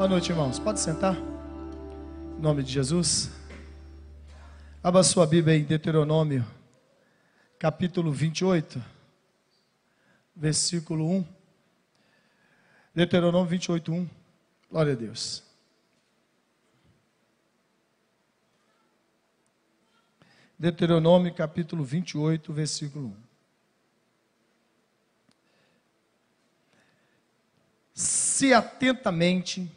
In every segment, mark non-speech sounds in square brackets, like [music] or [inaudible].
Boa noite, irmãos. Pode sentar? Em nome de Jesus. Abra sua Bíblia em Deuteronômio, capítulo 28, versículo 1. Deuteronômio 28, 1. Glória a Deus. Deuteronômio capítulo 28, versículo 1. Se atentamente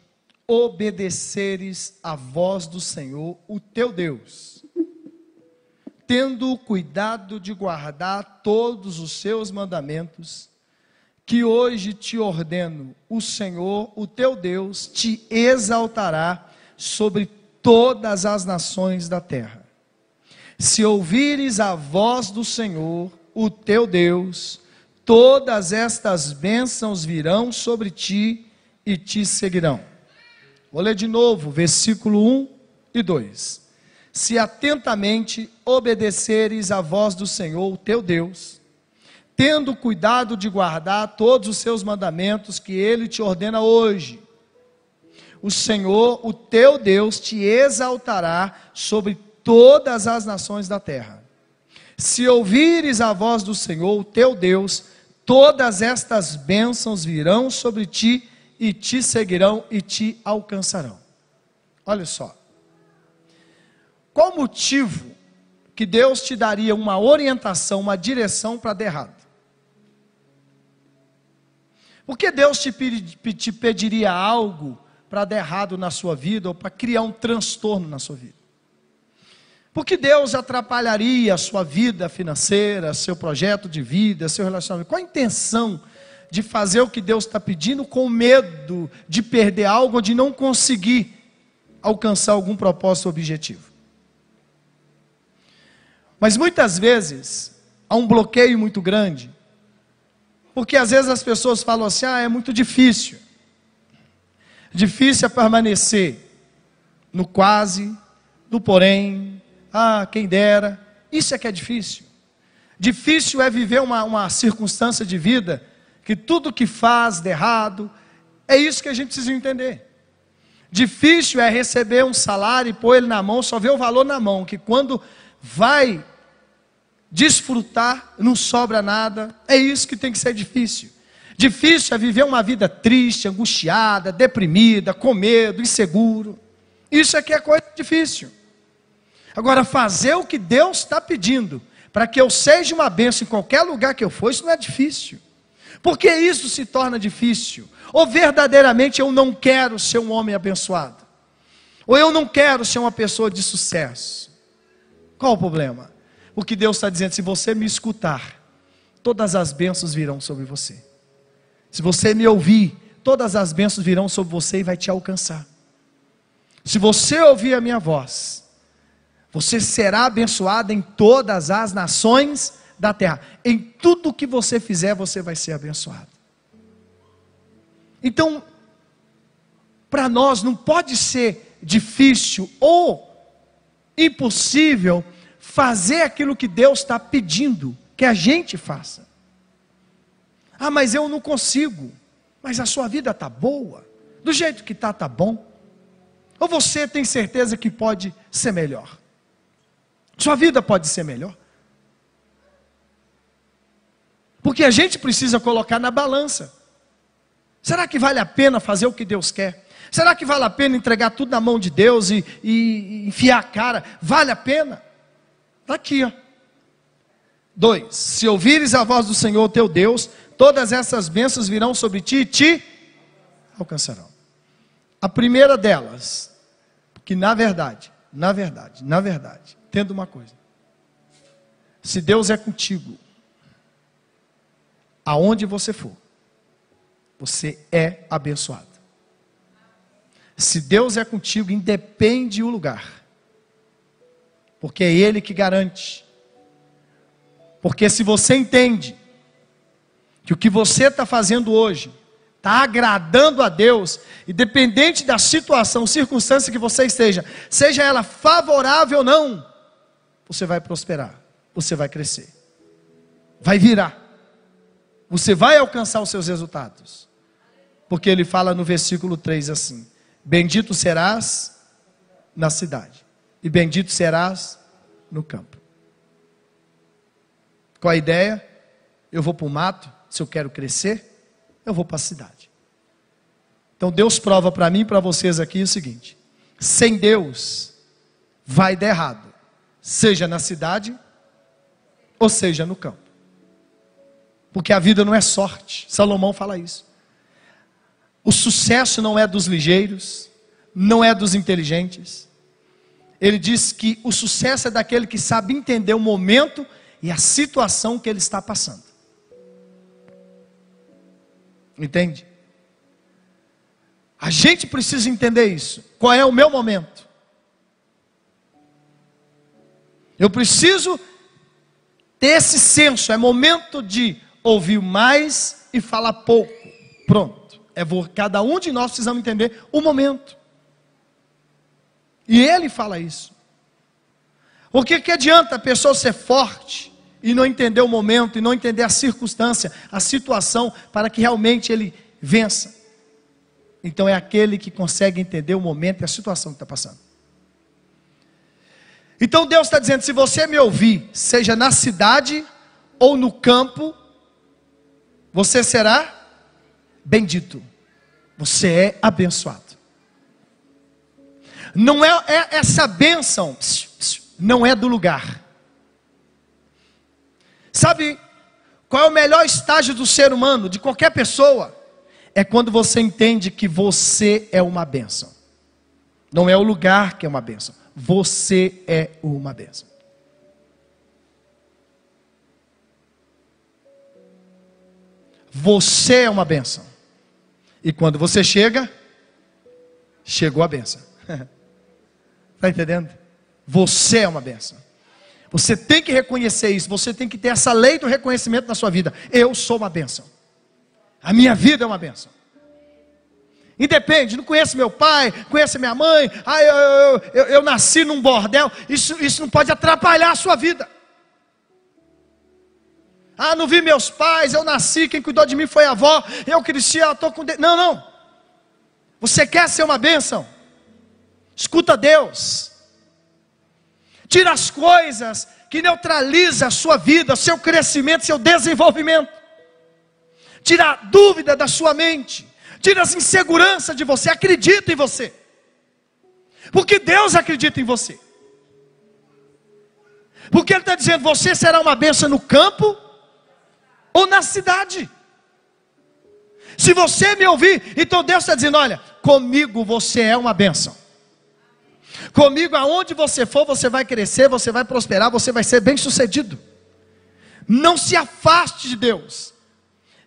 obedeceres a voz do Senhor, o teu Deus, tendo cuidado de guardar todos os seus mandamentos, que hoje te ordeno, o Senhor, o teu Deus, te exaltará sobre todas as nações da terra se ouvires a voz do Senhor, o teu Deus, todas estas bênçãos virão sobre ti e te seguirão. Vou ler de novo, versículo 1 e 2. Se atentamente obedeceres a voz do Senhor, o teu Deus, tendo cuidado de guardar todos os seus mandamentos que ele te ordena hoje, o Senhor, o teu Deus, te exaltará sobre todas as nações da terra. Se ouvires a voz do Senhor, teu Deus, todas estas bênçãos virão sobre ti e te seguirão e te alcançarão. Olha só. Qual motivo que Deus te daria uma orientação, uma direção para dar errado? Por que Deus te, te pediria algo para dar errado na sua vida ou para criar um transtorno na sua vida? Porque Deus atrapalharia a sua vida financeira, seu projeto de vida, seu relacionamento? Qual a intenção de fazer o que Deus está pedindo com medo de perder algo ou de não conseguir alcançar algum propósito objetivo? Mas muitas vezes há um bloqueio muito grande, porque às vezes as pessoas falam assim: ah, é muito difícil. Difícil é permanecer no quase, no porém, ah, quem dera. Isso é que é difícil. Difícil é viver uma, uma circunstância de vida que tudo que faz de errado, é isso que a gente precisa entender. Difícil é receber um salário e pôr ele na mão, só ver o valor na mão, que quando vai desfrutar, não sobra nada. É isso que tem que ser difícil. Difícil é viver uma vida triste, angustiada, deprimida, com medo, inseguro. Isso que é coisa difícil. Agora, fazer o que Deus está pedindo, para que eu seja uma bênção em qualquer lugar que eu for, isso não é difícil. Porque isso se torna difícil? Ou verdadeiramente eu não quero ser um homem abençoado? Ou eu não quero ser uma pessoa de sucesso? Qual o problema? O que Deus está dizendo, se você me escutar, todas as bênçãos virão sobre você. Se você me ouvir, todas as bênçãos virão sobre você e vai te alcançar. Se você ouvir a minha voz, você será abençoado em todas as nações da terra. Em tudo que você fizer, você vai ser abençoado. Então, para nós não pode ser difícil ou impossível fazer aquilo que Deus está pedindo que a gente faça. Ah, mas eu não consigo. Mas a sua vida está boa. Do jeito que está, está bom. Ou você tem certeza que pode ser melhor? Sua vida pode ser melhor. Porque a gente precisa colocar na balança. Será que vale a pena fazer o que Deus quer? Será que vale a pena entregar tudo na mão de Deus e, e, e enfiar a cara? Vale a pena? Está aqui, ó. Dois, se ouvires a voz do Senhor teu Deus, todas essas bênçãos virão sobre ti e te alcançarão. A primeira delas, que na verdade, na verdade, na verdade, Entenda uma coisa. Se Deus é contigo, aonde você for, você é abençoado. Se Deus é contigo, independe o lugar. Porque é Ele que garante. Porque se você entende que o que você está fazendo hoje está agradando a Deus, independente da situação, circunstância que você esteja, seja ela favorável ou não, você vai prosperar, você vai crescer, vai virar, você vai alcançar os seus resultados. Porque ele fala no versículo 3 assim: Bendito serás na cidade, e bendito serás no campo. Qual a ideia? Eu vou para o mato, se eu quero crescer, eu vou para a cidade. Então Deus prova para mim e para vocês aqui o seguinte: sem Deus vai dar errado, seja na cidade ou seja no campo. Porque a vida não é sorte. Salomão fala isso. O sucesso não é dos ligeiros, não é dos inteligentes. Ele diz que o sucesso é daquele que sabe entender o momento e a situação que ele está passando. Entende? A gente precisa entender isso. Qual é o meu momento? Eu preciso ter esse senso. É momento de ouvir mais e falar pouco. Pronto. É cada um de nós precisamos entender o momento. E ele fala isso. O que, que adianta a pessoa ser forte e não entender o momento, e não entender a circunstância, a situação, para que realmente ele vença? Então é aquele que consegue entender o momento e a situação que está passando. Então Deus está dizendo: se você me ouvir, seja na cidade ou no campo, você será bendito. Você é abençoado. Não é, é essa bênção, não é do lugar. Sabe qual é o melhor estágio do ser humano, de qualquer pessoa? É quando você entende que você é uma bênção. Não é o lugar que é uma bênção. Você é uma bênção. Você é uma bênção. E quando você chega, chegou a bênção. Está [laughs] entendendo? Você é uma benção. Você tem que reconhecer isso. Você tem que ter essa lei do reconhecimento na sua vida. Eu sou uma benção. A minha vida é uma benção. Independe, não conheço meu pai, conheço minha mãe, ah, eu, eu, eu, eu, nasci num bordel, isso, isso não pode atrapalhar a sua vida. Ah, não vi meus pais, eu nasci, quem cuidou de mim foi a avó, eu cresci, eu estou com. Não, não. Você quer ser uma bênção? Escuta Deus. Tira as coisas que neutralizam a sua vida, seu crescimento, seu desenvolvimento. Tira a dúvida da sua mente. Tira as inseguranças de você. Acredita em você. Porque Deus acredita em você. Porque Ele está dizendo: você será uma bênção no campo ou na cidade. Se você me ouvir, então Deus está dizendo: olha, comigo você é uma bênção. Comigo, aonde você for, você vai crescer, você vai prosperar, você vai ser bem sucedido. Não se afaste de Deus.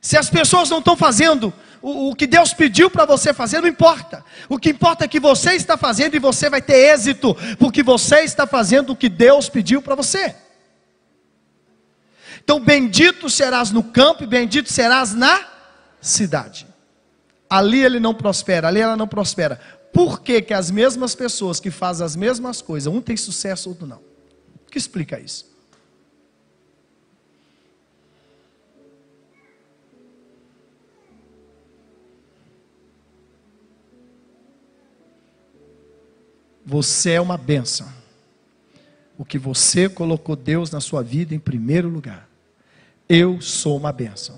Se as pessoas não estão fazendo o, o que Deus pediu para você fazer, não importa. O que importa é que você está fazendo e você vai ter êxito, porque você está fazendo o que Deus pediu para você. Então, bendito serás no campo e bendito serás na cidade. Ali ele não prospera, ali ela não prospera. Por que, que as mesmas pessoas que fazem as mesmas coisas, um tem sucesso, outro não? O que explica isso? Você é uma bênção. O que você colocou Deus na sua vida em primeiro lugar. Eu sou uma bênção.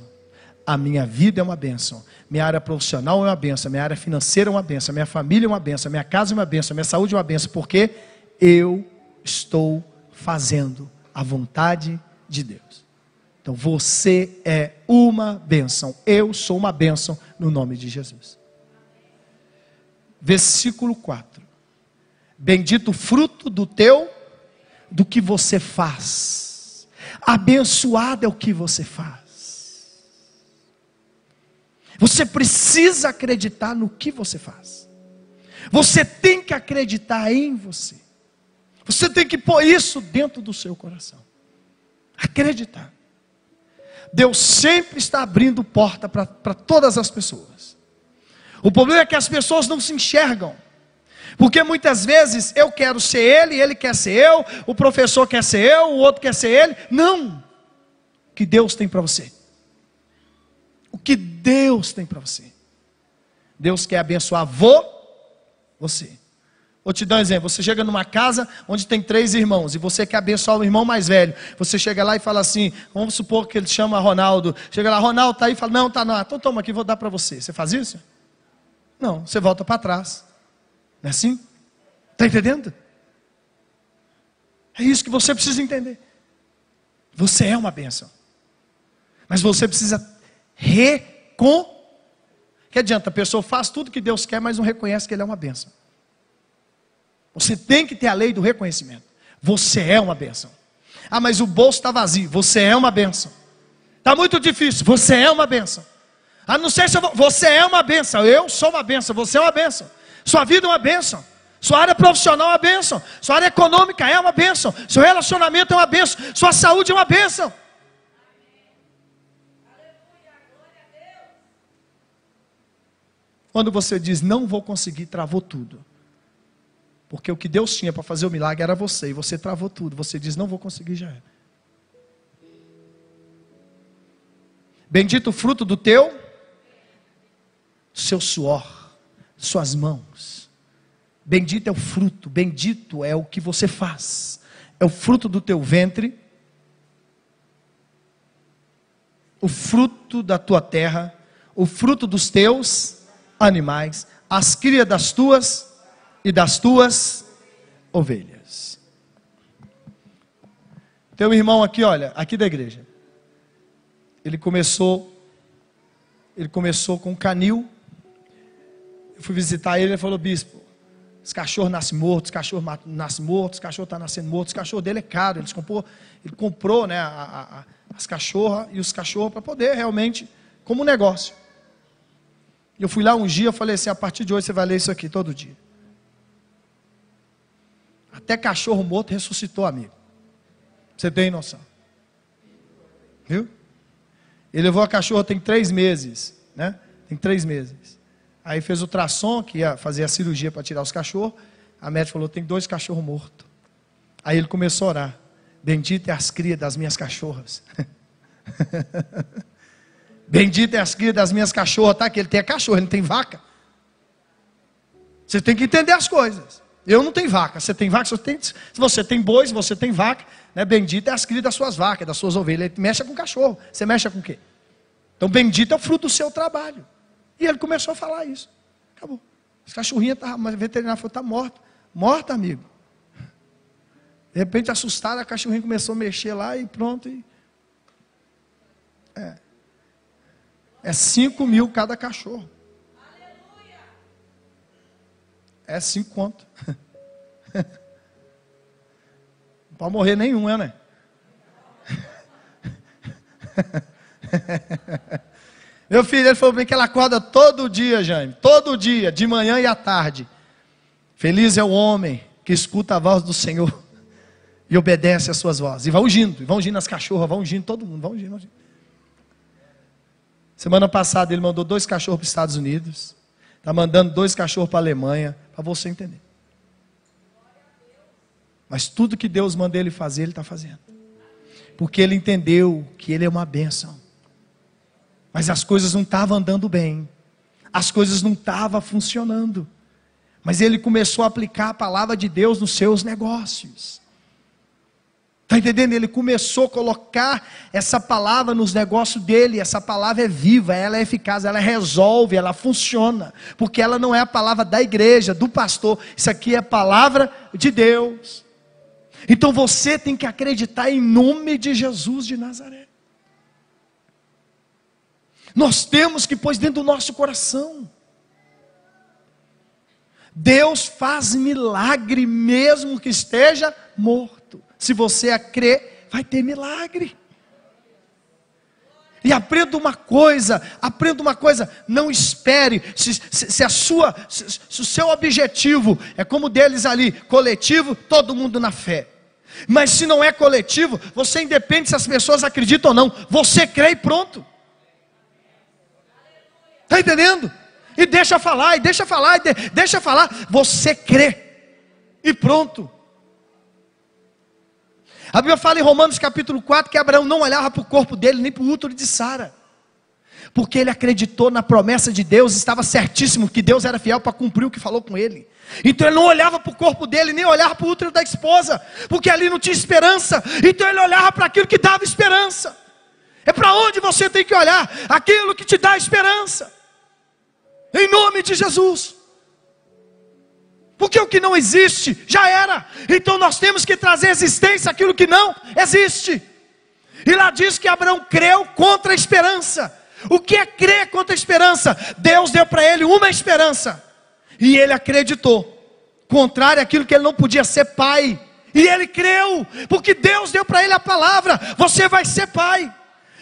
A minha vida é uma bênção. Minha área profissional é uma benção, minha área financeira é uma benção, minha família é uma benção, minha casa é uma benção, minha saúde é uma benção, porque eu estou fazendo a vontade de Deus. Então você é uma bênção, eu sou uma bênção no nome de Jesus. Versículo 4: Bendito o fruto do teu, do que você faz, abençoado é o que você faz. Você precisa acreditar no que você faz. Você tem que acreditar em você. Você tem que pôr isso dentro do seu coração. Acreditar. Deus sempre está abrindo porta para todas as pessoas. O problema é que as pessoas não se enxergam. Porque muitas vezes eu quero ser ele, ele quer ser eu, o professor quer ser eu, o outro quer ser ele. Não. O que Deus tem para você? o que Deus tem para você. Deus quer abençoar você Você. Vou te dar um exemplo. Você chega numa casa onde tem três irmãos e você quer abençoar o irmão mais velho. Você chega lá e fala assim: vamos supor que ele chama Ronaldo. Chega lá, Ronaldo tá aí e fala: não, tá não. Então toma aqui, vou dar para você. Você faz isso? Não, você volta para trás. Não é assim? Está entendendo? É isso que você precisa entender. Você é uma bênção. Mas você precisa recon. Que adianta? A pessoa faz tudo que Deus quer, mas não reconhece que Ele é uma bênção. Você tem que ter a lei do reconhecimento. Você é uma bênção. Ah, mas o bolso está vazio. Você é uma bênção. Está muito difícil. Você é uma bênção. Ah, não sei se eu vou... Você é uma bênção. Eu sou uma bênção. Você é uma bênção. Sua vida é uma bênção. Sua área profissional é uma bênção. Sua área econômica é uma bênção. Seu relacionamento é uma bênção. Sua saúde é uma bênção. Quando você diz não vou conseguir, travou tudo. Porque o que Deus tinha para fazer o milagre era você, e você travou tudo. Você diz: Não vou conseguir, já é. Bendito o fruto do teu, seu suor, suas mãos. Bendito é o fruto, bendito é o que você faz. É o fruto do teu ventre, o fruto da tua terra, o fruto dos teus animais, as crias das tuas e das tuas ovelhas. Tem um irmão aqui, olha, aqui da igreja. Ele começou, ele começou com canil. Eu fui visitar ele, ele falou, bispo, os cachorros nascem mortos, os cachorros nascem mortos, os cachorros estão tá nascendo mortos, os cachorros dele é caro, ele comprou, ele comprou né, a, a, as cachorras e os cachorros para poder realmente, como negócio. Eu fui lá um dia, eu falei assim, a partir de hoje você vai ler isso aqui todo dia. Até cachorro morto ressuscitou, amigo. Você tem noção? Viu? Ele levou a cachorra tem três meses, né? Tem três meses. Aí fez o ultrassom, que ia fazer a cirurgia para tirar os cachorros. A médica falou: tem dois cachorros mortos. Aí ele começou a orar. Bendita é as crias das minhas cachorras. [laughs] Bendita é as crias das minhas cachorras, tá? Que ele tem cachorro, ele não tem vaca. Você tem que entender as coisas. Eu não tenho vaca. Você tem vaca? Você tem, se você tem bois, você tem vaca. Né? Bendita é as crias das suas vacas, das suas ovelhas. Ele mexe com cachorro. Você mexe com o quê? Então, bendito é o fruto do seu trabalho. E ele começou a falar isso. Acabou. As cachorrinhas estavam, mas o veterinário falou: está morta. Morta, amigo. De repente, assustada, a cachorrinha começou a mexer lá e pronto. E... É. É 5 mil cada cachorro. É cinco conto. [laughs] Não pode morrer nenhum, é, né? [laughs] Meu filho, ele falou bem que ela acorda todo dia, Jaime. Todo dia, de manhã e à tarde. Feliz é o homem que escuta a voz do Senhor e obedece às suas vozes. E vai ungindo, e vai ungindo as cachorras, vai ungindo todo mundo, vai ungindo, ungindo. Semana passada ele mandou dois cachorros para os Estados Unidos. Está mandando dois cachorros para a Alemanha, para você entender. Mas tudo que Deus manda ele fazer, ele está fazendo. Porque ele entendeu que ele é uma bênção. Mas as coisas não estavam andando bem. As coisas não estavam funcionando. Mas ele começou a aplicar a palavra de Deus nos seus negócios. Está entendendo? Ele começou a colocar essa palavra nos negócios dele. Essa palavra é viva, ela é eficaz, ela resolve, ela funciona. Porque ela não é a palavra da igreja, do pastor. Isso aqui é a palavra de Deus. Então você tem que acreditar em nome de Jesus de Nazaré. Nós temos que pôr dentro do nosso coração. Deus faz milagre mesmo que esteja morto. Se você a crer, vai ter milagre. E aprenda uma coisa, aprenda uma coisa, não espere, se, se, se a sua, se, se, o seu objetivo é como deles ali, coletivo, todo mundo na fé. Mas se não é coletivo, você independe se as pessoas acreditam ou não, você crê e pronto. Está entendendo? E deixa falar, e deixa falar, e de, deixa falar, você crê. E pronto. A Bíblia fala em Romanos capítulo 4 que Abraão não olhava para o corpo dele nem para o útero de Sara. porque ele acreditou na promessa de Deus, estava certíssimo que Deus era fiel para cumprir o que falou com ele. Então ele não olhava para o corpo dele, nem olhava para o útero da esposa, porque ali não tinha esperança. Então ele olhava para aquilo que dava esperança. É para onde você tem que olhar, aquilo que te dá esperança. Em nome de Jesus. Porque o que não existe já era. Então nós temos que trazer existência aquilo que não existe. E lá diz que Abraão creu contra a esperança. O que é crer contra a esperança? Deus deu para ele uma esperança. E ele acreditou. Contrário àquilo que ele não podia ser pai. E ele creu, porque Deus deu para ele a palavra: você vai ser pai.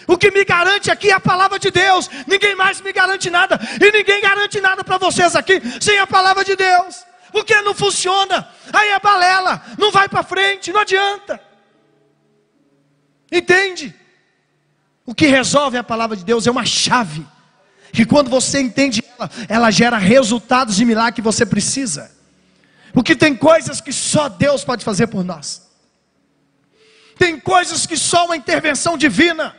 O que me garante aqui é a palavra de Deus. Ninguém mais me garante nada. E ninguém garante nada para vocês aqui sem a palavra de Deus. Porque não funciona. Aí é balela. Não vai para frente. Não adianta. Entende? O que resolve a palavra de Deus é uma chave. Que quando você entende ela, ela gera resultados de milagre que você precisa. Porque tem coisas que só Deus pode fazer por nós. Tem coisas que só uma intervenção divina.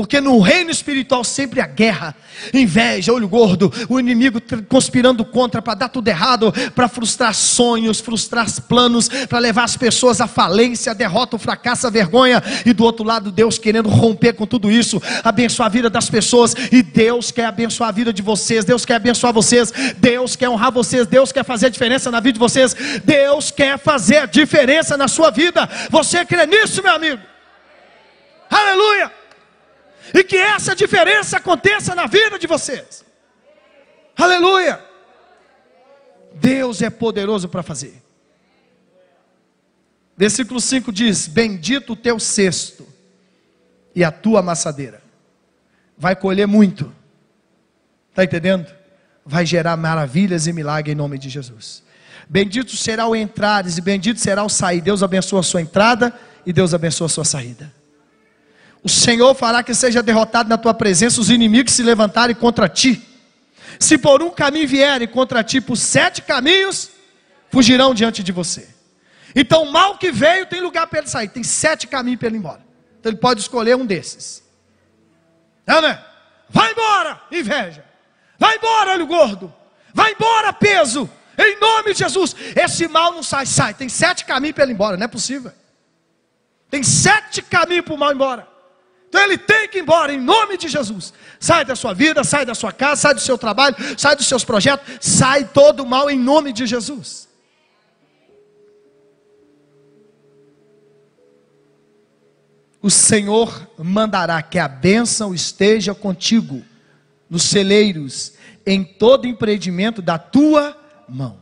Porque no reino espiritual sempre há guerra, inveja, olho gordo, o inimigo conspirando contra para dar tudo errado, para frustrar sonhos, frustrar planos, para levar as pessoas à falência, à derrota, ao fracasso, à vergonha, e do outro lado Deus querendo romper com tudo isso, abençoar a vida das pessoas, e Deus quer abençoar a vida de vocês, Deus quer abençoar vocês, Deus quer honrar vocês, Deus quer fazer a diferença na vida de vocês, Deus quer fazer a diferença na sua vida. Você crê nisso, meu amigo? Aleluia! E que essa diferença aconteça na vida de vocês. Aleluia! Deus é poderoso para fazer. Versículo 5 diz: Bendito o teu cesto e a tua amassadeira. Vai colher muito. Está entendendo? Vai gerar maravilhas e milagres em nome de Jesus. Bendito será o entrares e bendito será o sair. Deus abençoa a sua entrada e Deus abençoa a sua saída. O Senhor fará que seja derrotado na tua presença os inimigos se levantarem contra ti. Se por um caminho vierem contra ti, por sete caminhos fugirão diante de você. Então, o mal que veio tem lugar para ele sair. Tem sete caminhos para ele ir embora. Então, ele pode escolher um desses. É, né? Vai embora, inveja. Vai embora, olho gordo. Vai embora, peso. Em nome de Jesus. Esse mal não sai, sai. Tem sete caminhos para ele ir embora. Não é possível. Tem sete caminhos para o mal ir embora. Então ele tem que ir embora em nome de Jesus. Sai da sua vida, sai da sua casa, sai do seu trabalho, sai dos seus projetos, sai todo o mal em nome de Jesus. O Senhor mandará que a bênção esteja contigo nos celeiros, em todo empreendimento da tua mão.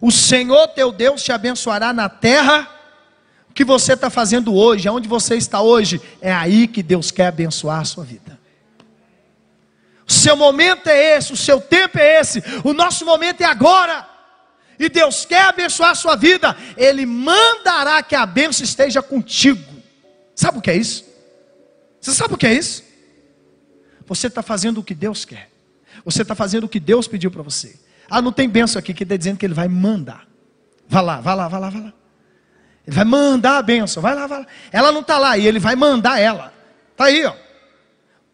O Senhor teu Deus te abençoará na terra que você está fazendo hoje, aonde você está hoje, é aí que Deus quer abençoar a sua vida. O seu momento é esse, o seu tempo é esse, o nosso momento é agora. E Deus quer abençoar a sua vida, Ele mandará que a bênção esteja contigo. Sabe o que é isso? Você sabe o que é isso? Você está fazendo o que Deus quer. Você está fazendo o que Deus pediu para você. Ah, não tem bênção aqui que está dizendo que Ele vai mandar. Vá lá, vá lá, vá lá, vá lá. Ele vai mandar a bênção. Vai lá, vai lá. Ela não está lá e ele vai mandar ela. Está aí, ó.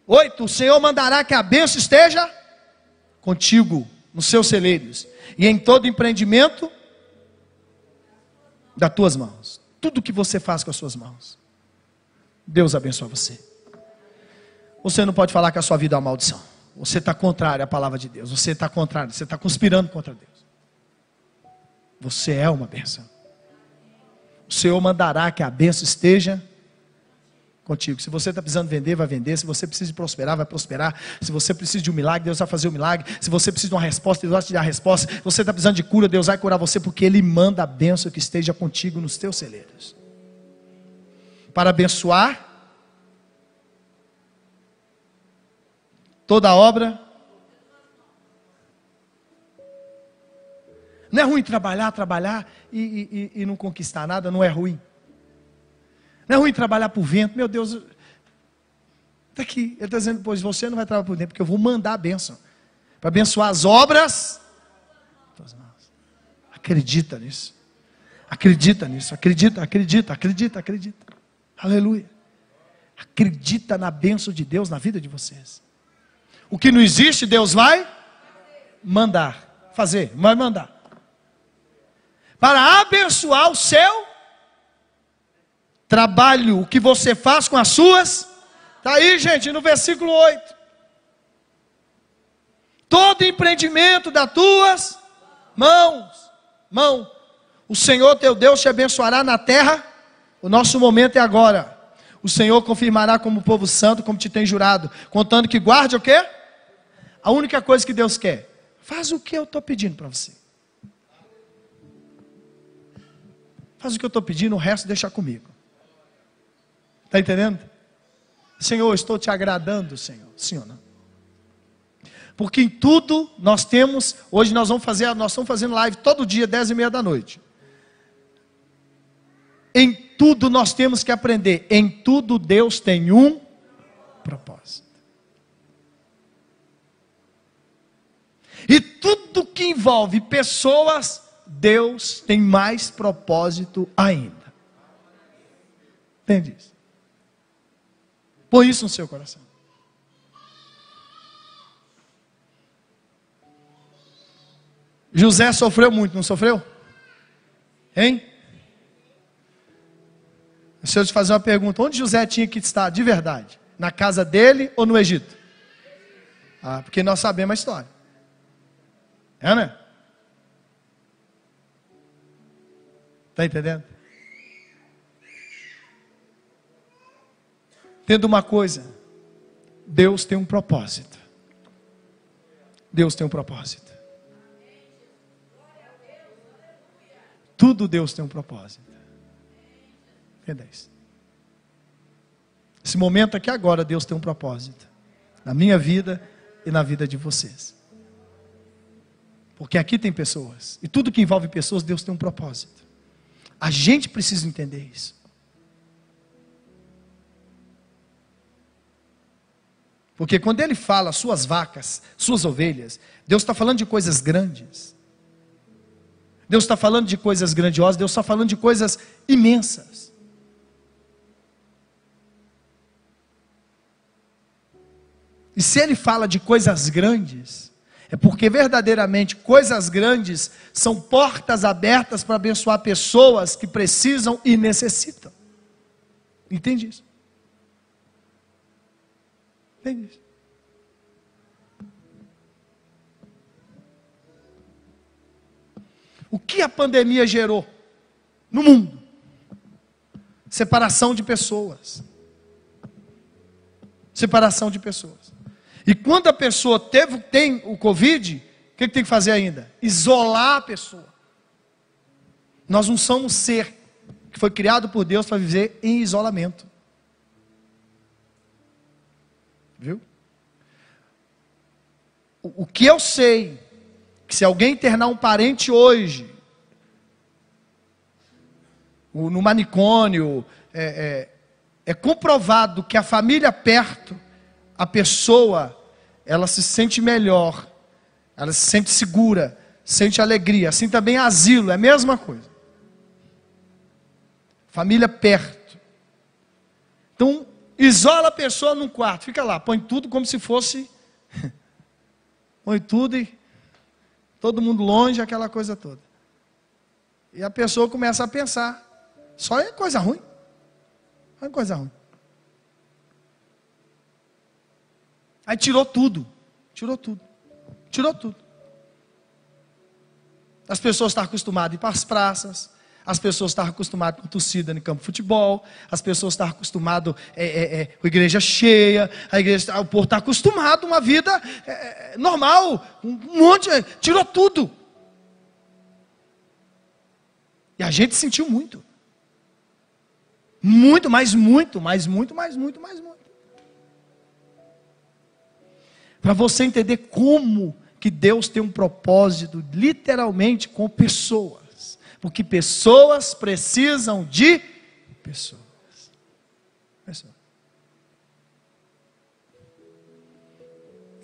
Oito. O Senhor mandará que a bênção esteja contigo, nos seus celeiros, e em todo empreendimento das tuas mãos. Tudo que você faz com as suas mãos. Deus abençoe você. Você não pode falar que a sua vida é uma maldição. Você está contrário à palavra de Deus. Você está contrário. Você está conspirando contra Deus. Você é uma bênção o Senhor mandará que a benção esteja contigo. Se você está precisando vender, vai vender. Se você precisa prosperar, vai prosperar. Se você precisa de um milagre, Deus vai fazer o um milagre. Se você precisa de uma resposta, Deus vai te dar a resposta. Se você está precisando de cura, Deus vai curar você, porque Ele manda a benção que esteja contigo nos teus celeiros. Para abençoar toda a obra Não é ruim trabalhar, trabalhar e, e, e não conquistar nada, não é ruim. Não é ruim trabalhar por vento, meu Deus. Está aqui, ele está dizendo, pois você não vai trabalhar por vento, porque eu vou mandar a bênção. Para abençoar as obras. Acredita nisso. Acredita nisso, acredita, acredita, acredita, acredita. Aleluia. Acredita na bênção de Deus na vida de vocês. O que não existe, Deus vai mandar. Fazer, vai mandar. Para abençoar o seu trabalho, o que você faz com as suas. Está aí, gente, no versículo 8. Todo empreendimento das tuas mãos, mão. O Senhor teu Deus te abençoará na terra. O nosso momento é agora. O Senhor confirmará como povo santo, como te tem jurado, contando que guarde o quê? A única coisa que Deus quer. Faz o que eu estou pedindo para você. Faz o que eu estou pedindo, o resto deixa comigo. Está entendendo? Senhor, estou te agradando, Senhor. Senhor, não. Porque em tudo nós temos, hoje nós vamos fazer, nós estamos fazendo live todo dia, dez e meia da noite. Em tudo nós temos que aprender. Em tudo Deus tem um propósito. E tudo que envolve pessoas, Deus tem mais propósito ainda. Entende isso? Põe isso no seu coração. José sofreu muito, não sofreu? Hein? Deixa eu te fazer uma pergunta: onde José tinha que estar de verdade? Na casa dele ou no Egito? Ah, porque nós sabemos a história. É, né? Está entendendo? Tendo uma coisa, Deus tem um propósito. Deus tem um propósito. Tudo Deus tem um propósito. Entenda isso. Esse momento aqui agora, Deus tem um propósito. Na minha vida e na vida de vocês. Porque aqui tem pessoas. E tudo que envolve pessoas, Deus tem um propósito. A gente precisa entender isso. Porque quando ele fala suas vacas, suas ovelhas, Deus está falando de coisas grandes. Deus está falando de coisas grandiosas, Deus está falando de coisas imensas. E se ele fala de coisas grandes, é porque verdadeiramente coisas grandes são portas abertas para abençoar pessoas que precisam e necessitam. Entende isso? Entende isso? O que a pandemia gerou no mundo? Separação de pessoas. Separação de pessoas. E quando a pessoa teve, tem o Covid, o que, que tem que fazer ainda? Isolar a pessoa. Nós não somos ser que foi criado por Deus para viver em isolamento. Viu? O, o que eu sei que se alguém internar um parente hoje, no manicômio, é, é, é comprovado que a família perto, a pessoa, ela se sente melhor, ela se sente segura, sente alegria. Assim também asilo, é a mesma coisa. Família perto. Então, isola a pessoa num quarto, fica lá, põe tudo como se fosse. [laughs] põe tudo e todo mundo longe, aquela coisa toda. E a pessoa começa a pensar, só é coisa ruim. Só é coisa ruim. Aí tirou tudo. Tirou tudo. Tirou tudo. As pessoas estão acostumadas a ir para as praças, as pessoas estavam acostumadas com torcida no campo de futebol, as pessoas estavam acostumadas é, é, é, com a igreja cheia, a igreja, o povo está acostumado a uma vida é, é, normal, um monte, tirou tudo. E a gente sentiu muito. Muito, mais muito, mais muito, mais muito, mais muito. Para você entender como que Deus tem um propósito, literalmente, com pessoas. Porque pessoas precisam de pessoas. pessoas.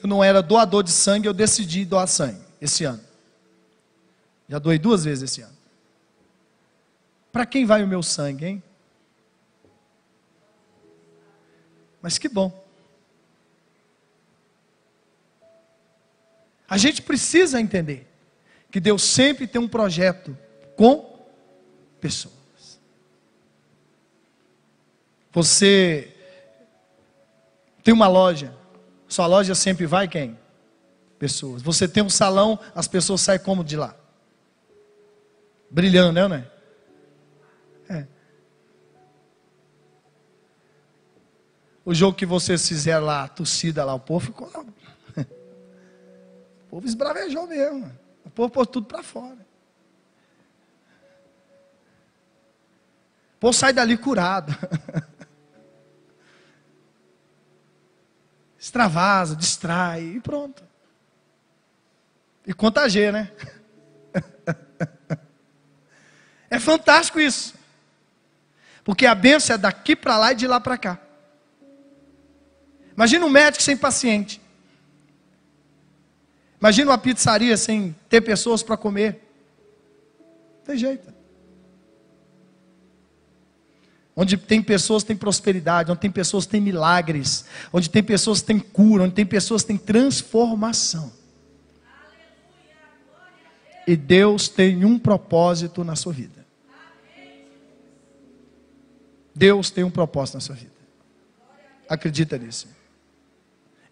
Eu não era doador de sangue, eu decidi doar sangue esse ano. Já doei duas vezes esse ano. Para quem vai o meu sangue, hein? Mas que bom. A gente precisa entender que Deus sempre tem um projeto com pessoas. Você tem uma loja, sua loja sempre vai quem? Pessoas. Você tem um salão, as pessoas saem como de lá? Brilhando, né? É. O jogo que vocês fizeram lá, a torcida lá, o povo ficou lá. Povo esbravejou mesmo. O povo pôs tudo para fora. O povo sai dali curado. [laughs] Extravasa, distrai e pronto. E contagia, né? [laughs] É fantástico isso. Porque a benção é daqui para lá e de lá para cá. Imagina um médico sem paciente. Imagina uma pizzaria sem ter pessoas para comer. Não tem jeito. Onde tem pessoas tem prosperidade, onde tem pessoas tem milagres, onde tem pessoas tem cura, onde tem pessoas tem transformação. E Deus tem um propósito na sua vida. Deus tem um propósito na sua vida. Acredita nisso.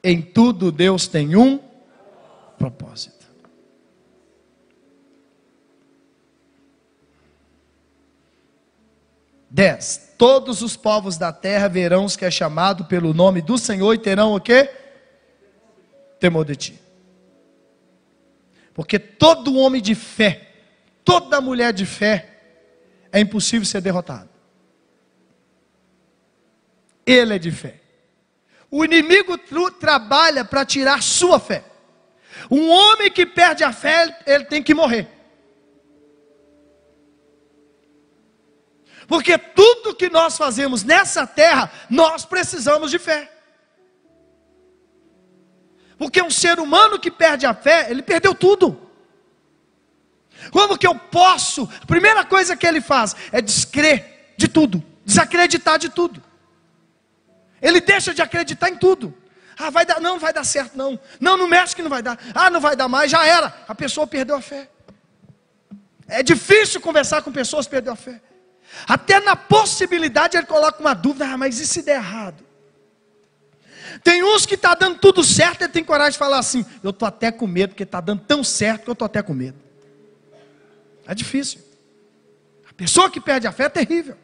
Em tudo Deus tem um propósito. Dez. Todos os povos da terra verão os que é chamado pelo nome do Senhor e terão o quê? Temor de ti. Porque todo homem de fé, toda mulher de fé, é impossível ser derrotado. Ele é de fé. O inimigo trabalha para tirar sua fé. Um homem que perde a fé, ele tem que morrer. Porque tudo que nós fazemos nessa terra, nós precisamos de fé. Porque um ser humano que perde a fé, ele perdeu tudo. Como que eu posso? A primeira coisa que ele faz é descrer de tudo, desacreditar de tudo. Ele deixa de acreditar em tudo. Ah, vai dar, não, vai dar certo, não. Não, não mexe que não vai dar. Ah, não vai dar mais, já era. A pessoa perdeu a fé. É difícil conversar com pessoas que perdeu a fé. Até na possibilidade ele coloca uma dúvida, ah, mas e se der errado? Tem uns que está dando tudo certo e tem coragem de falar assim, eu estou até com medo, porque está dando tão certo que eu estou até com medo. É difícil. A pessoa que perde a fé é terrível.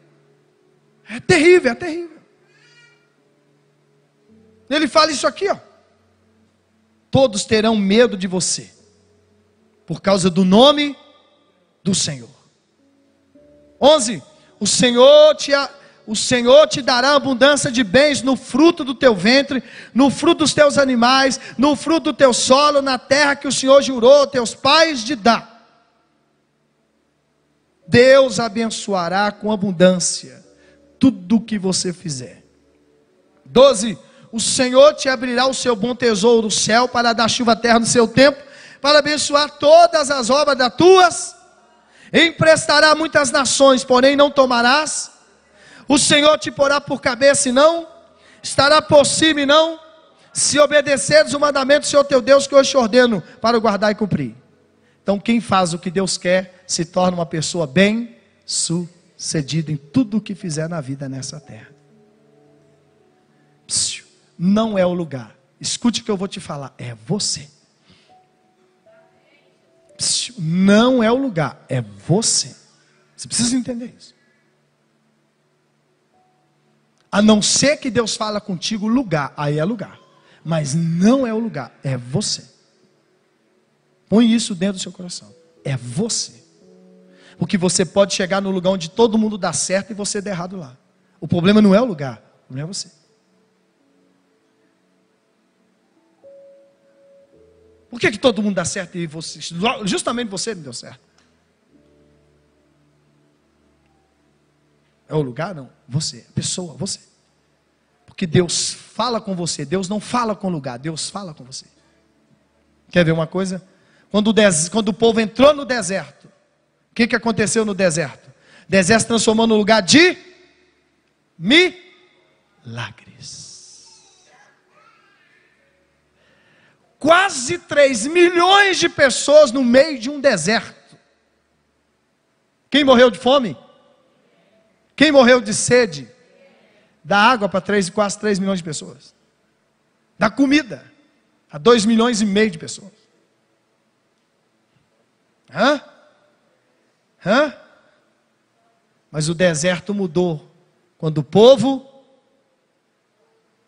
É terrível, é terrível. Ele fala isso aqui, ó. Todos terão medo de você, por causa do nome do Senhor. 11. O Senhor te o Senhor te dará abundância de bens no fruto do teu ventre, no fruto dos teus animais, no fruto do teu solo, na terra que o Senhor jurou teus pais de dar. Deus abençoará com abundância tudo o que você fizer. 12 o Senhor te abrirá o seu bom tesouro do céu para dar chuva à terra no seu tempo, para abençoar todas as obras das tuas, emprestará muitas nações, porém não tomarás. O Senhor te porá por cabeça e não, estará por cima e não, se obedeceres o mandamento do Senhor teu Deus que hoje te ordeno para guardar e cumprir. Então, quem faz o que Deus quer se torna uma pessoa bem sucedida em tudo o que fizer na vida nessa terra. Psiu não é o lugar. Escute o que eu vou te falar, é você. Não é o lugar, é você. Você precisa entender isso. A não ser que Deus fala contigo lugar, aí é lugar. Mas não é o lugar, é você. Põe isso dentro do seu coração. É você. Porque você pode chegar no lugar onde todo mundo dá certo e você der errado lá. O problema não é o lugar, não é você. Por que, que todo mundo dá certo e você, justamente você não deu certo? É o lugar? Não. Você, a pessoa, você. Porque Deus fala com você, Deus não fala com o lugar, Deus fala com você. Quer ver uma coisa? Quando o, des... Quando o povo entrou no deserto, o que, que aconteceu no deserto? O deserto se transformou no lugar de milagres. Quase 3 milhões de pessoas no meio de um deserto. Quem morreu de fome? Quem morreu de sede? Dá água para quase 3 milhões de pessoas. Dá comida a 2 milhões e meio de pessoas. Hã? Hã? Mas o deserto mudou quando o povo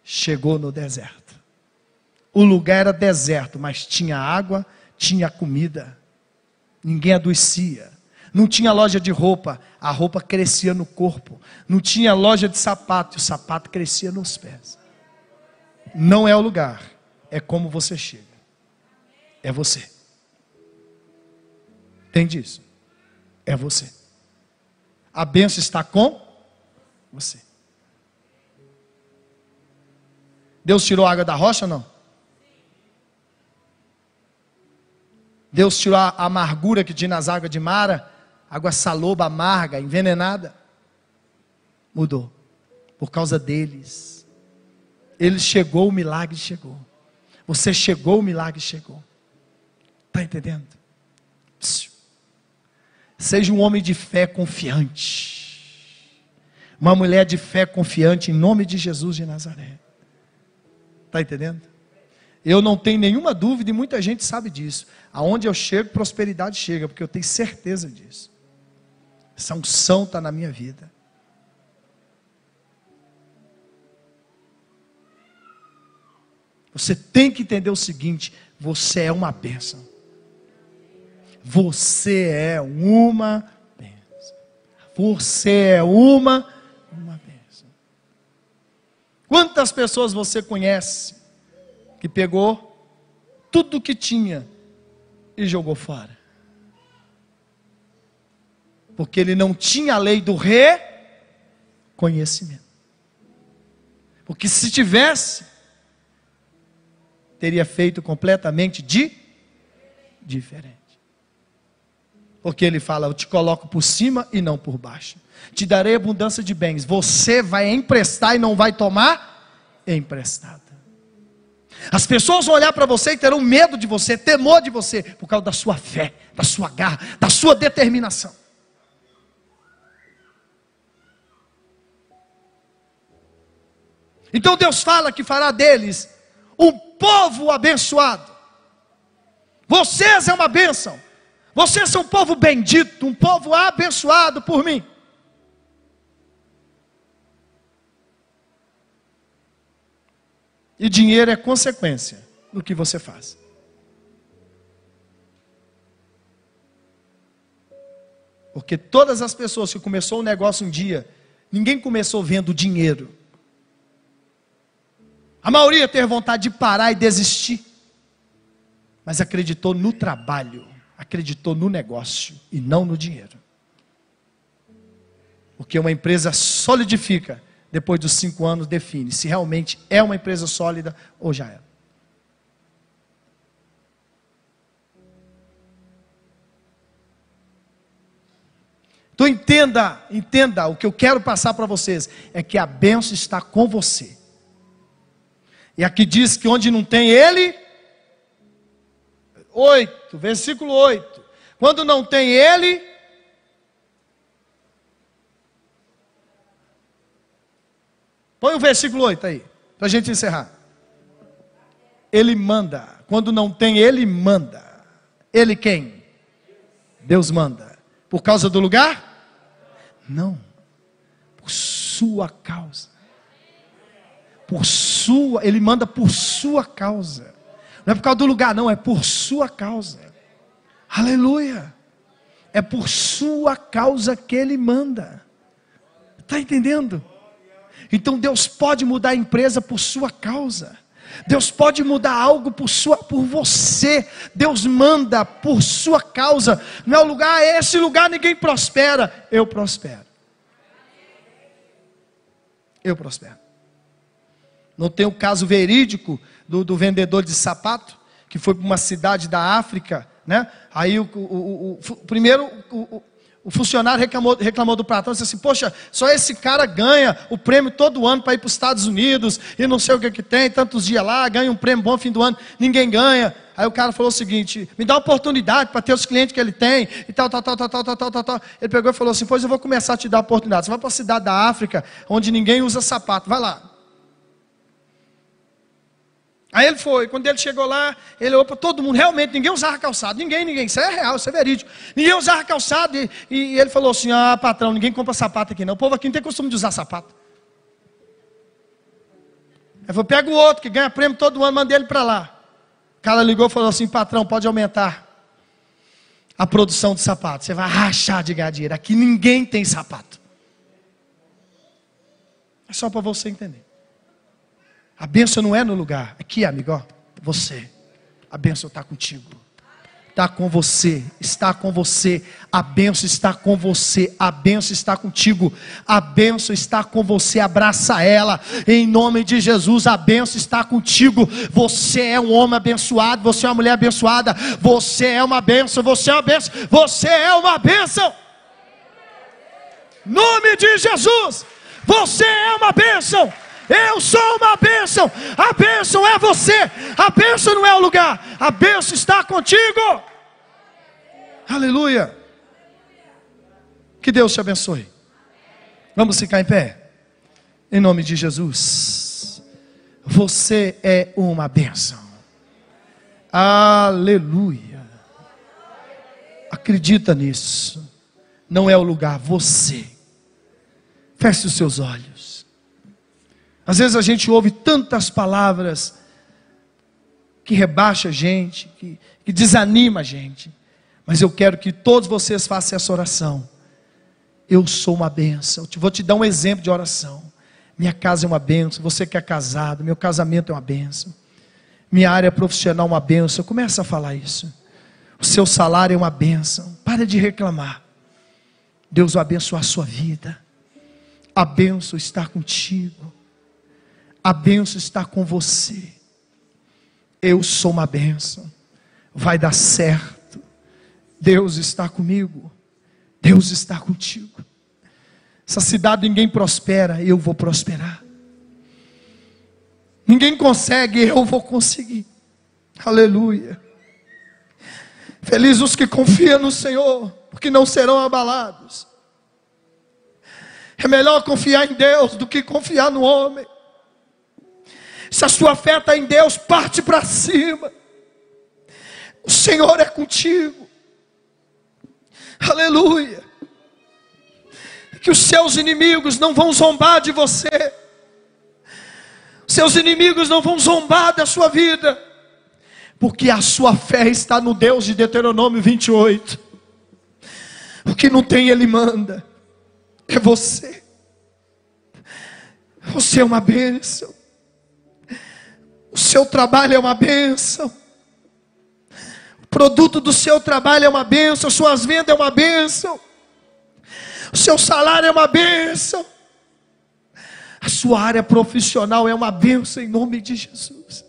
chegou no deserto. O lugar era deserto, mas tinha água, tinha comida. Ninguém adoecia. Não tinha loja de roupa, a roupa crescia no corpo. Não tinha loja de sapato, o sapato crescia nos pés. Não é o lugar, é como você chega. É você. Entende isso? É você. A benção está com você. Deus tirou a água da rocha não? Deus tirou a amargura que tinha nas águas de Mara, água saloba, amarga, envenenada. Mudou. Por causa deles. Ele chegou, o milagre chegou. Você chegou, o milagre chegou. Está entendendo? Seja um homem de fé confiante. Uma mulher de fé confiante em nome de Jesus de Nazaré. Está entendendo? Eu não tenho nenhuma dúvida e muita gente sabe disso. Aonde eu chego, prosperidade chega, porque eu tenho certeza disso. Essa unção está na minha vida. Você tem que entender o seguinte: você é uma bênção. Você é uma bênção. Você é uma, uma bênção. Quantas pessoas você conhece que pegou tudo que tinha e jogou fora? Porque ele não tinha a lei do reconhecimento. Porque se tivesse, teria feito completamente de diferente. Porque ele fala: Eu te coloco por cima e não por baixo. Te darei abundância de bens. Você vai emprestar e não vai tomar emprestado. As pessoas vão olhar para você e terão medo de você, temor de você, por causa da sua fé, da sua garra, da sua determinação. Então Deus fala que fará deles um povo abençoado. Vocês é uma bênção. Vocês são um povo bendito, um povo abençoado por mim. E dinheiro é consequência do que você faz. Porque todas as pessoas que começou um negócio um dia, ninguém começou vendo dinheiro. A maioria teve vontade de parar e desistir, mas acreditou no trabalho acreditou no negócio e não no dinheiro. Porque uma empresa solidifica, depois dos cinco anos, define se realmente é uma empresa sólida ou já é. Então entenda, entenda, o que eu quero passar para vocês é que a benção está com você. E aqui diz que onde não tem ele, 8, versículo 8. Quando não tem ele, põe o versículo 8 aí, para a gente encerrar. Ele manda. Quando não tem ele, manda. Ele quem? Deus manda. Por causa do lugar? Não. Por sua causa. Por sua, ele manda por sua causa. Não é por causa do lugar, não, é por sua causa. Aleluia. É por sua causa que ele manda. Está entendendo? Então Deus pode mudar a empresa por sua causa. Deus pode mudar algo por, sua, por você. Deus manda por sua causa. Não é o lugar, é esse lugar ninguém prospera. Eu prospero. Eu prospero. Não tem o caso verídico do, do vendedor de sapato, que foi para uma cidade da África, né? Aí o, o, o, o primeiro o, funcionário reclamou, reclamou do patrão, disse assim: Poxa, só esse cara ganha o prêmio todo ano para ir para os Estados Unidos e não sei o que, que tem, tantos dias lá, ganha um prêmio bom fim do ano, ninguém ganha. Aí o cara falou o seguinte: Me dá oportunidade para ter os clientes que ele tem e tal, tal, tal, tal, tal, tal, tal, tal. Ele pegou e falou assim: Pois eu vou começar a te dar oportunidade. Você vai para a cidade da África, onde ninguém usa sapato, vai lá. Aí ele foi, quando ele chegou lá, ele olhou para todo mundo, realmente ninguém usava calçado, ninguém, ninguém, isso é real, isso é verídico. Ninguém usava calçado e, e ele falou assim: Ah, patrão, ninguém compra sapato aqui não. O povo aqui não tem costume de usar sapato. Ele falou: pega o outro que ganha prêmio todo ano, manda ele para lá. O cara ligou e falou assim: patrão, pode aumentar a produção de sapato. Você vai rachar de dinheiro. Aqui ninguém tem sapato. É só para você entender. A bênção não é no lugar. Aqui, amigo, ó, você. A bênção está contigo. Está com você, está com você. A bênção está com você. A bênção está contigo. A bênção está com você. Abraça ela. Em nome de Jesus, a bênção está contigo. Você é um homem abençoado. Você é uma mulher abençoada. Você é uma bênção. Você é uma bênção. Você é uma bênção. Nome de Jesus. Você é uma bênção. Eu sou uma bênção. A bênção é você. A bênção não é o lugar. A bênção está contigo. Aleluia. Que Deus te abençoe. Vamos ficar em pé. Em nome de Jesus. Você é uma bênção. Aleluia. Acredita nisso. Não é o lugar, você. Feche os seus olhos. Às vezes a gente ouve tantas palavras que rebaixa a gente, que, que desanima a gente. Mas eu quero que todos vocês façam essa oração. Eu sou uma benção. Eu vou te dar um exemplo de oração. Minha casa é uma benção. Você que é casado, meu casamento é uma benção. Minha área profissional é uma benção. Começa a falar isso. O seu salário é uma benção. Para de reclamar. Deus vai abençoar a sua vida. A benção está contigo. A benção está com você. Eu sou uma benção. Vai dar certo. Deus está comigo. Deus está contigo. Essa cidade ninguém prospera, eu vou prosperar. Ninguém consegue, eu vou conseguir. Aleluia. Felizes os que confiam no Senhor, porque não serão abalados. É melhor confiar em Deus do que confiar no homem. Se a sua fé está em Deus, parte para cima. O Senhor é contigo. Aleluia. Que os seus inimigos não vão zombar de você. Seus inimigos não vão zombar da sua vida. Porque a sua fé está no Deus de Deuteronômio 28. O que não tem, Ele manda. É você. Você é uma bênção. O seu trabalho é uma bênção. O produto do seu trabalho é uma bênção. Suas vendas é uma bênção. O seu salário é uma bênção. A sua área profissional é uma bênção em nome de Jesus.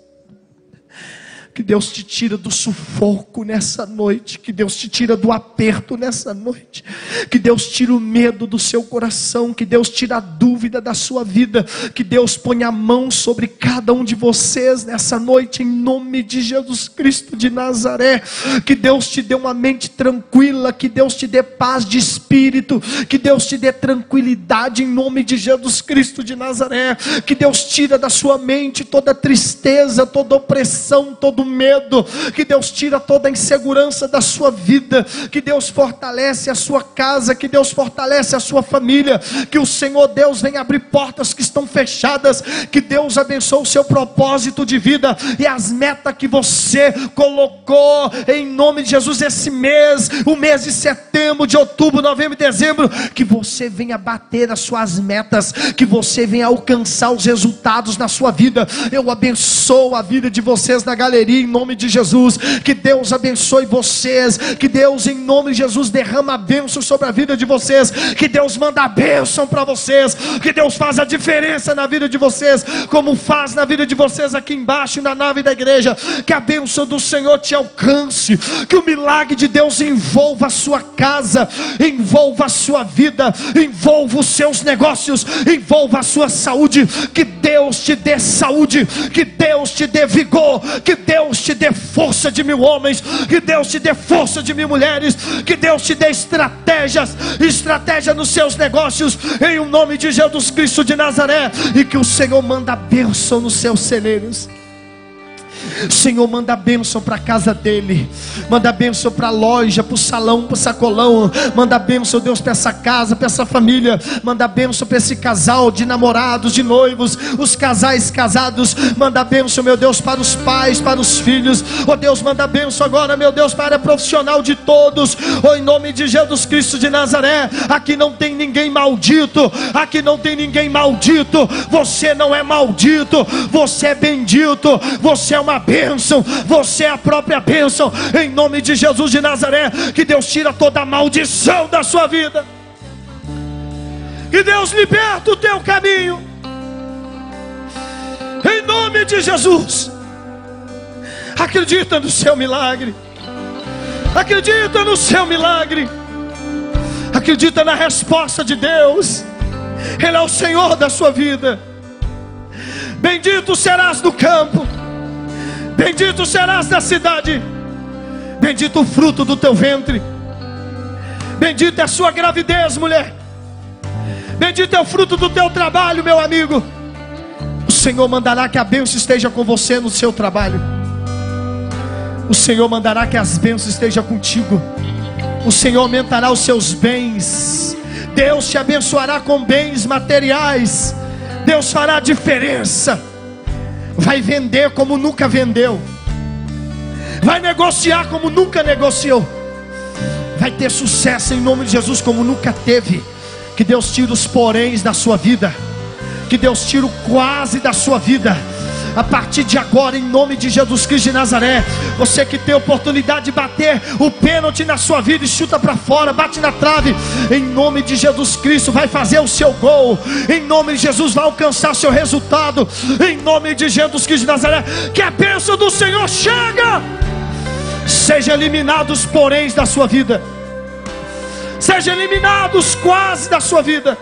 Que Deus te tira do sufoco nessa noite. Que Deus te tira do aperto nessa noite. Que Deus tira o medo do seu coração. Que Deus tira a dúvida da sua vida. Que Deus ponha a mão sobre cada um de vocês nessa noite, em nome de Jesus Cristo de Nazaré. Que Deus te dê uma mente tranquila. Que Deus te dê paz de espírito. Que Deus te dê tranquilidade em nome de Jesus Cristo de Nazaré. Que Deus tira da sua mente toda tristeza, toda opressão, todo medo, que Deus tira toda a insegurança da sua vida, que Deus fortalece a sua casa, que Deus fortalece a sua família, que o Senhor Deus venha abrir portas que estão fechadas, que Deus abençoe o seu propósito de vida e as metas que você colocou em nome de Jesus esse mês, o mês de setembro, de outubro, novembro e dezembro, que você venha bater as suas metas, que você venha alcançar os resultados na sua vida. Eu abençoo a vida de vocês na galeria em nome de Jesus. Que Deus abençoe vocês. Que Deus, em nome de Jesus, derrama a bênção sobre a vida de vocês. Que Deus manda a bênção para vocês. Que Deus faz a diferença na vida de vocês, como faz na vida de vocês aqui embaixo na nave da igreja. Que a bênção do Senhor te alcance. Que o milagre de Deus envolva a sua casa, envolva a sua vida, envolva os seus negócios, envolva a sua saúde. Que Deus te dê saúde, que Deus te dê vigor, que Deus te dê força de mil homens, que Deus te dê força de mil mulheres, que Deus te dê estratégias, estratégia nos seus negócios, em o um nome de Jesus Cristo de Nazaré, e que o Senhor manda bênção nos seus celeiros. Senhor, manda bênção para a casa dele, manda bênção para a loja, para o salão, para o sacolão, manda bênção, Deus, para essa casa, para essa família, manda bênção para esse casal de namorados, de noivos, os casais casados, manda bênção, meu Deus, para os pais, para os filhos, oh Deus, manda bênção agora, meu Deus, para a profissional de todos, oh em nome de Jesus Cristo de Nazaré, aqui não tem ninguém maldito, aqui não tem ninguém maldito, você não é maldito, você é bendito, você é uma bênção, você é a própria bênção, em nome de Jesus de Nazaré, que Deus tira toda a maldição da sua vida, que Deus liberta o teu caminho, em nome de Jesus. Acredita no seu milagre, acredita no seu milagre, acredita na resposta de Deus, Ele é o Senhor da sua vida. Bendito serás no campo Bendito serás da cidade, bendito o fruto do teu ventre, bendita é a sua gravidez, mulher, bendito é o fruto do teu trabalho, meu amigo. O Senhor mandará que a bênção esteja com você no seu trabalho. O Senhor mandará que as bênçãos estejam contigo. O Senhor aumentará os seus bens. Deus te abençoará com bens materiais. Deus fará diferença vai vender como nunca vendeu, vai negociar como nunca negociou, vai ter sucesso em nome de Jesus como nunca teve. Que Deus tire os poréns da sua vida, que Deus tire o quase da sua vida a partir de agora, em nome de Jesus Cristo de Nazaré. Você que tem oportunidade de bater o pênalti na sua vida e chuta para fora, bate na trave, em nome de Jesus Cristo, vai fazer o seu gol, em nome de Jesus, vai alcançar seu resultado, em nome de Jesus Cristo de Nazaré. Que a bênção do Senhor chega, seja eliminados os poréns da sua vida, seja eliminados quase da sua vida,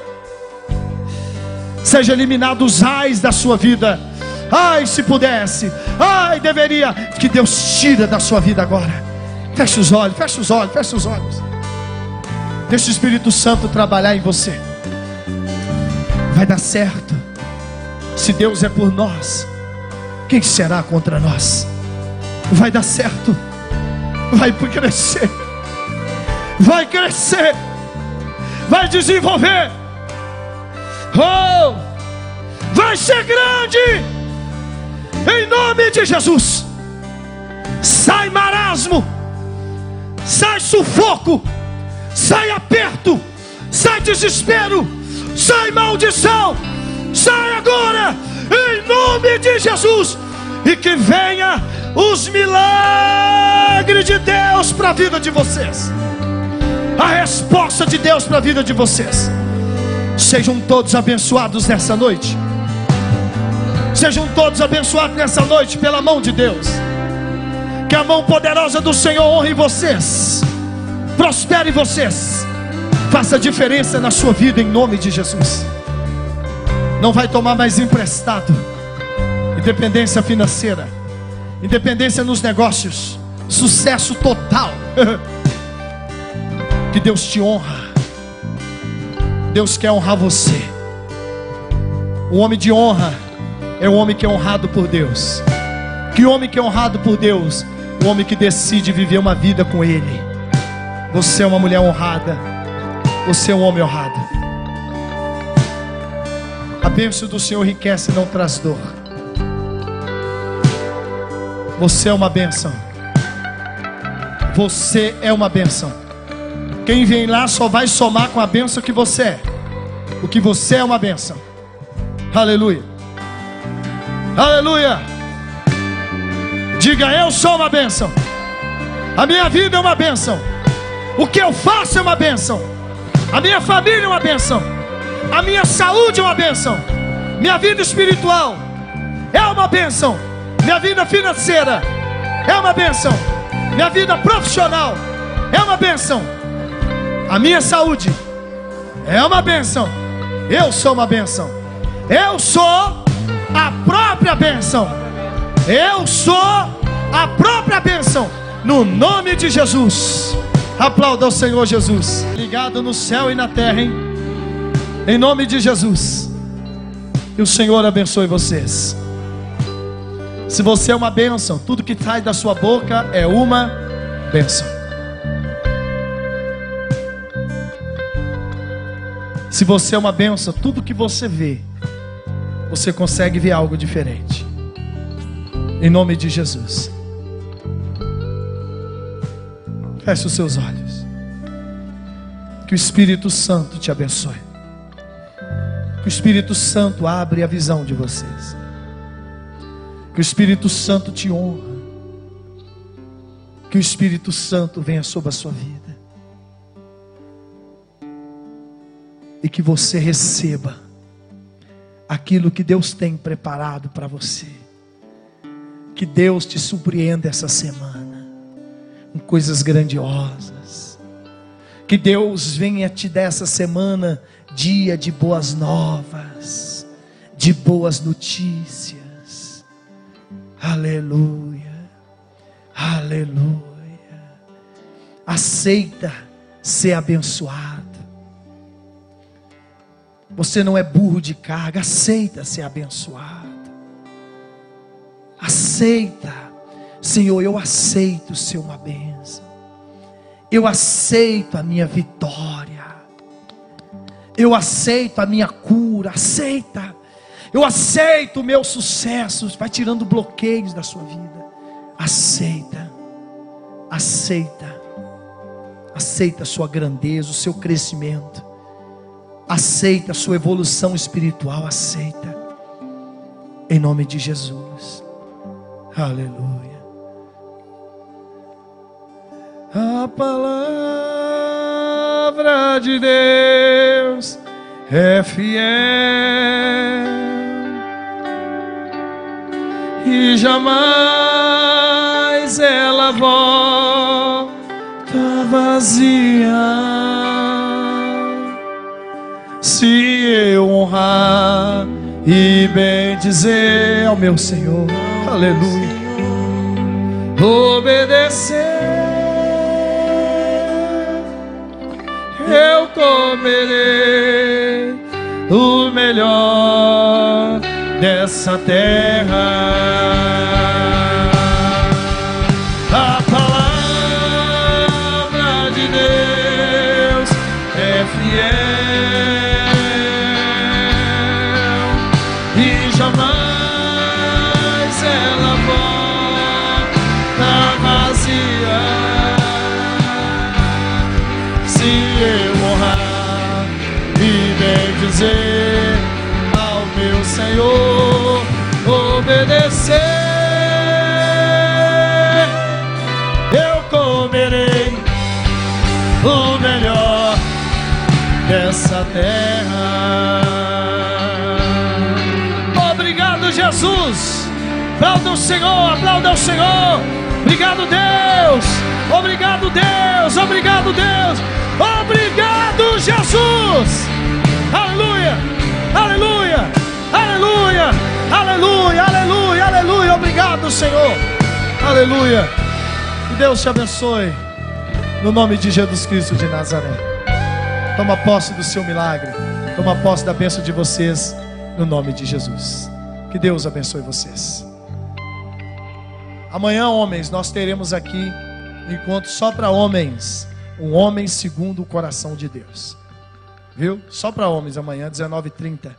seja eliminados os ais da sua vida Ai, se pudesse. Ai, deveria. Que Deus tira da sua vida agora. Feche os olhos, feche os olhos, feche os olhos. Deixa o Espírito Santo trabalhar em você. Vai dar certo. Se Deus é por nós, quem será contra nós? Vai dar certo. Vai crescer. Vai crescer. Vai desenvolver. Oh! Vai ser grande em nome de Jesus. Sai marasmo, sai sufoco, sai aperto, sai desespero, sai maldição, sai agora, em nome de Jesus, e que venha os milagres de Deus para a vida de vocês, a resposta de Deus para a vida de vocês. Sejam todos abençoados nessa noite. Sejam todos abençoados nessa noite pela mão de Deus. Que a mão poderosa do Senhor honre vocês, prospere vocês, faça diferença na sua vida em nome de Jesus. Não vai tomar mais emprestado, independência financeira, independência nos negócios, sucesso total. [laughs] que Deus te honra. Deus quer honrar você. O homem de honra é o homem que é honrado por Deus. Que homem que é honrado por Deus? O homem que decide viver uma vida com Ele. Você é uma mulher honrada. Você é um homem honrado. A bênção do Senhor enriquece e não traz dor. Você é uma bênção. Você é uma bênção. Quem vem lá só vai somar com a bênção que você é. O que você é uma bênção. Aleluia. Aleluia. Diga, eu sou uma bênção. A minha vida é uma bênção. O que eu faço é uma bênção. A minha família é uma bênção. A minha saúde é uma bênção. Minha vida espiritual é uma bênção. Minha vida financeira é uma bênção. Minha vida profissional é uma bênção. A minha saúde é uma bênção. Eu sou uma bênção. Eu sou a própria bênção. Eu sou a própria bênção. No nome de Jesus. Aplauda ao Senhor Jesus. Ligado no céu e na terra, hein? Em nome de Jesus. E o Senhor abençoe vocês. Se você é uma bênção, tudo que sai da sua boca é uma bênção. Se você é uma bênção, tudo que você vê, você consegue ver algo diferente. Em nome de Jesus. Feche os seus olhos. Que o Espírito Santo te abençoe. Que o Espírito Santo abre a visão de vocês. Que o Espírito Santo te honra. Que o Espírito Santo venha sobre a sua vida. E que você receba aquilo que Deus tem preparado para você. Que Deus te surpreenda essa semana com coisas grandiosas. Que Deus venha te dar essa semana dia de boas novas, de boas notícias. Aleluia, aleluia. Aceita ser abençoado. Você não é burro de carga, aceita ser abençoado. Aceita Senhor, eu aceito ser uma bênção. Eu aceito a minha vitória. Eu aceito a minha cura. Aceita. Eu aceito o meu sucesso. Vai tirando bloqueios da sua vida. Aceita. Aceita. Aceita a sua grandeza, o seu crescimento. Aceita a sua evolução espiritual. Aceita. Em nome de Jesus. Aleluia. A palavra de Deus é fiel e jamais ela volta vazia. Se eu honrar e bem dizer ao meu Senhor, aleluia, obedecer eu comerei o melhor dessa terra. dizer Jesus. Aplauda o Senhor, aplauda o Senhor. Obrigado, Deus. Obrigado, Deus. Obrigado, Deus. Obrigado, Jesus. Aleluia! Aleluia! Aleluia! Aleluia! Aleluia! Aleluia! Obrigado, Senhor! Aleluia! Que Deus te abençoe. No nome de Jesus Cristo de Nazaré. Toma posse do seu milagre. Toma posse da bênção de vocês. No nome de Jesus. Que Deus abençoe vocês. Amanhã, homens, nós teremos aqui encontro só para homens. Um homem segundo o coração de Deus viu? Só para homens amanhã, 19h30.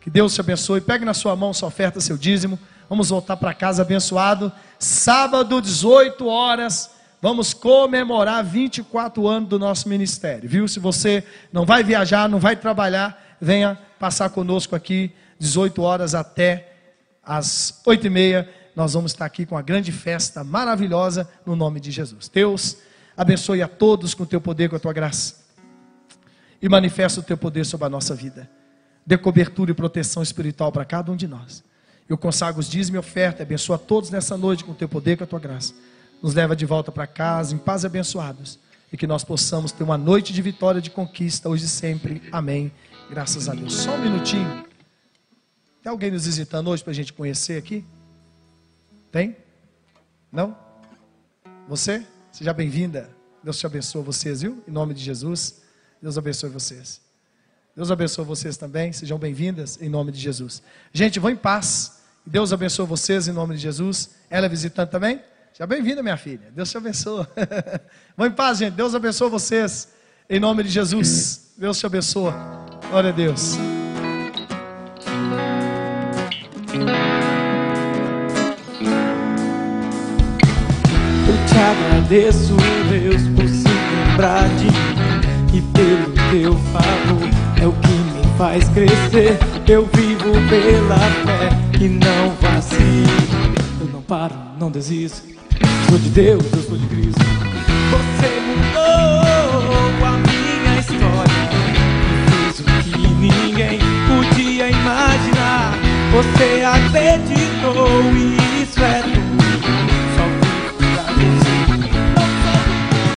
Que Deus te abençoe. Pegue na sua mão sua oferta, seu dízimo. Vamos voltar para casa abençoado. Sábado, 18 horas. Vamos comemorar 24 anos do nosso ministério, viu? Se você não vai viajar, não vai trabalhar, venha passar conosco aqui, 18 horas até as 8 e meia. nós vamos estar aqui com uma grande festa maravilhosa no nome de Jesus. Deus, abençoe a todos com o teu poder, com a tua graça. E manifesta o teu poder sobre a nossa vida. Dê cobertura e proteção espiritual para cada um de nós. Eu consagro os dízimos e oferta, abençoa todos nessa noite com o teu poder, com a tua graça. Nos leva de volta para casa, em paz e abençoados. E que nós possamos ter uma noite de vitória, de conquista, hoje e sempre. Amém. Graças a Deus. Só um minutinho. Tem alguém nos visitando hoje para a gente conhecer aqui? Tem? Não? Você? Seja bem-vinda. Deus te abençoe vocês, viu? Em nome de Jesus. Deus abençoe vocês. Deus abençoe vocês também. Sejam bem-vindas em nome de Jesus. Gente, vão em paz. Deus abençoe vocês em nome de Jesus. Ela é visitante também? Seja bem-vinda, minha filha. Deus te abençoe. [laughs] vão em paz, gente. Deus abençoe vocês em nome de Jesus. Deus te abençoe. Glória a Deus. te agradeço, Deus, por se lembrar de mim e pelo teu favor. É o que me faz crescer. Eu vivo pela fé e não vacilo. Eu não paro, não desisto. Sou de Deus, eu sou de Cristo. Você mudou a minha história. Fez o que ninguém podia imaginar. Você acreditou e isso é